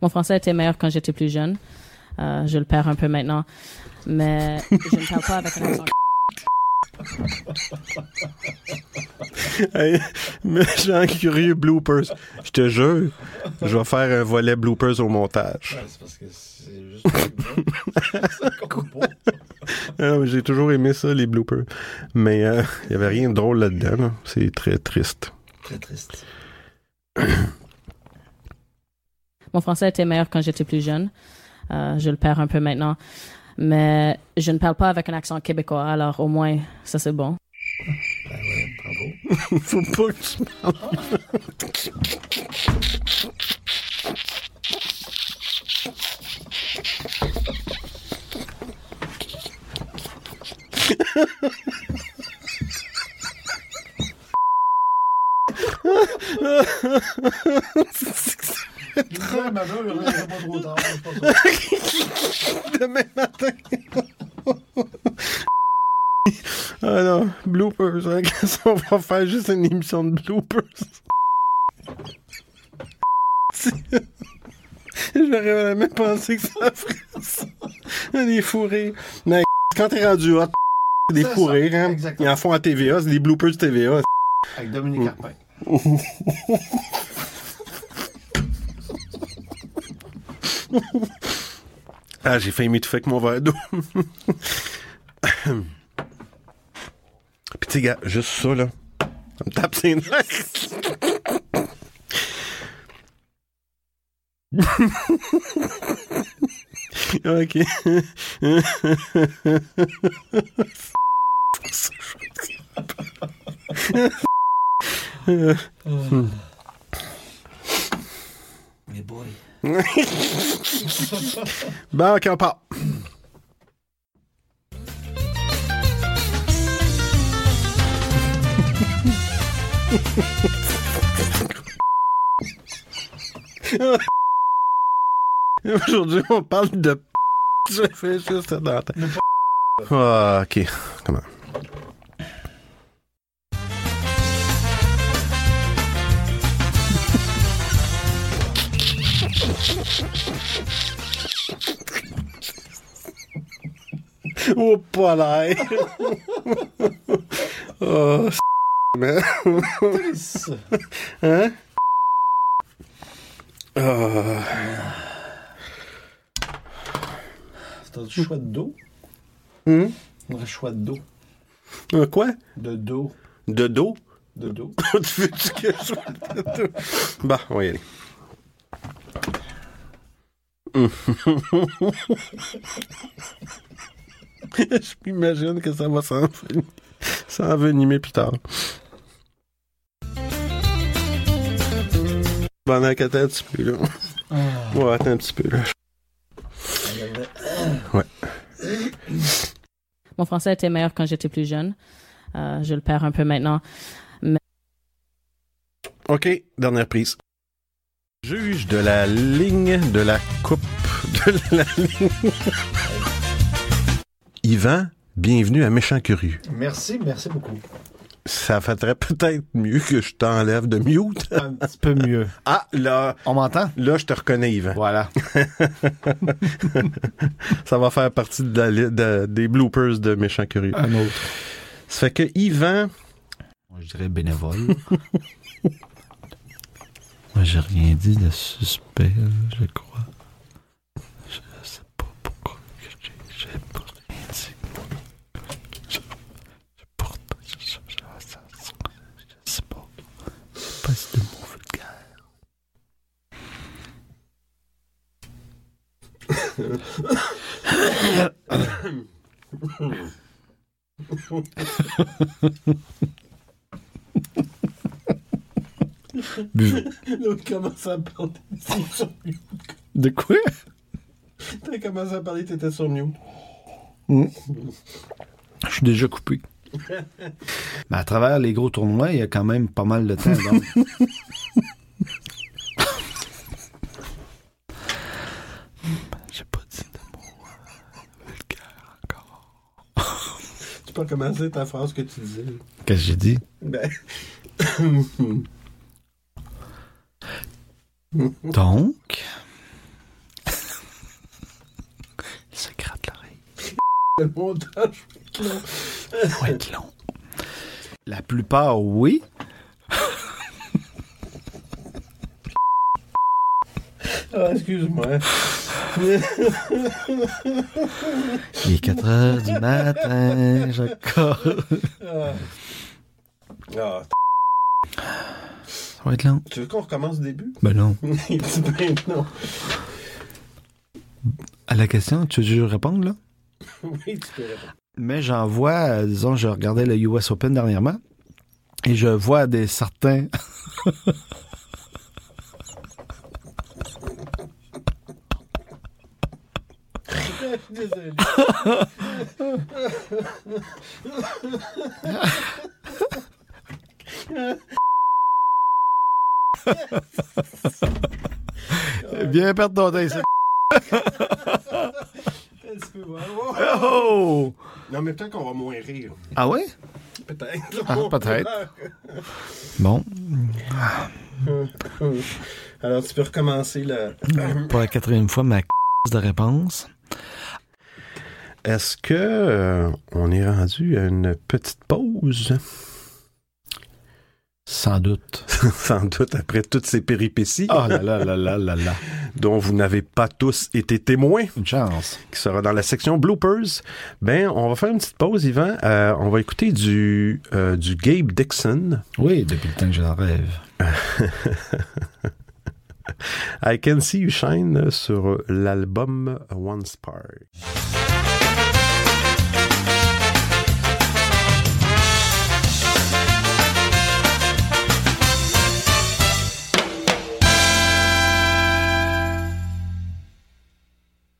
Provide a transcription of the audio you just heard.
Mon français était meilleur quand j'étais plus jeune. Euh, je le perds un peu maintenant. Mais je ne parle pas avec un accent. Hey, méchant curieux bloopers. Je te jure, je vais faire un volet bloopers au montage. c'est parce que c'est juste. Ah mais J'ai toujours aimé ça, les bloopers. Mais euh, il n'y avait rien de drôle là-dedans. là. C'est très triste. Très triste. Mon français était meilleur quand j'étais plus jeune. Euh, je le perds un peu maintenant. Mais je ne parle pas avec un accent québécois. Alors au moins, ça c'est bon. Ben ouais, bravo. Faut pas que tu parles. Ouais, madame, il reviendra pas trop tard. Demain matin. ah non, bloopers. Hein? Qu'est-ce qu'on va faire juste une émission de bloopers? J'aurais jamais pensé que ça ferait ça. Des fourrés. Mais quand t'es rendu hot, des fourrés, ça, hein? Ils en font à TVA, c'est des bloopers TVA. Avec Dominique Carpin. Ah, j'ai failli m'étouffer avec mon verre d'eau. Puis tu gars, juste ça, là. Ça me tape ses nerfs. ok. Mais boy. Bon, ok, on part. Aujourd'hui, on parle de p***. Je fais juste ça dans la tête. Ah, ok. Comment? Oh, pas l'air. oh, c***. Ça. Hein? Ah. T'as du choix de dos? Hmm? Un choix de dos. Un quoi? De dos. De dos? De dos. tu veux-tu que je de dos? Bah, on va y aller. je m'imagine que ça va s'envenimer, plus tard. Pendant qu'attends un petit peu, là. Ouais, attends un petit peu, là. Mon français était meilleur quand j'étais plus jeune. Euh, je le perds un peu maintenant. OK, dernière prise. Juge de la ligne de la coupe de la ligne. Yvan, bienvenue à Méchant Curieux. Merci, merci beaucoup. Ça faudrait peut-être mieux que je t'enlève de mute. Un petit peu mieux. Ah, là, On m'entend? là, je te reconnais, Yvan. Voilà. Ça va faire partie de la li- de- des bloopers de Méchant Curieux. Un autre. Ça fait que Yvan, Moi, je dirais bénévole. Moi, j'ai rien dit de suspect, je crois. Je sais pas pourquoi que j'ai j'ai pas rien dit. Je, je porte. Je, je, je, je, je sais pas. Pas de mots vulgaires. Buvez. l'autre commence à parler. De quoi? T'as commencé à parler, t'étais sur mute. Je suis déjà coupé. Mais à travers les gros tournois, il y a quand même pas mal de temps. J'ai pas dit de mots euh, encore. tu peux recommencer ta phrase que tu disais. Qu'est-ce que j'ai dit? Ben. Donc? Il se gratte l'oreille. Le montage, ça va être long. La plupart, oui. Ah, excuse-moi. Il est 4 heures du matin, Jacob. Ah. Ah, Ça va être long. tu veux qu'on recommence du début? Ben non. Il dit ben non. À la question, tu veux que je réponde, là? Oui, tu peux répondre. Mais j'en vois, euh, disons, je regardais le US Open dernièrement, et je vois des certains... Désolé. Viens perdre ton temps ici. Oh! Non, mais peut-être qu'on va moins rire. Ah ouais? Peut-être. Ah, peut-être. Bon, Alors, tu peux recommencer la. pour la quatrième fois, ma de réponse. Est-ce que euh, on est rendu à une petite pause? Sans doute. Sans doute après toutes ces péripéties Oh là là là là là là. dont vous n'avez pas tous été témoins, Une chance. qui sera dans la section bloopers. Ben, on va faire une petite pause, Yvan. Euh, on va écouter du, euh, du Gabe Dixon. Oui, depuis le temps que j'en rêve. I Can See You Shine sur l'album One Spark.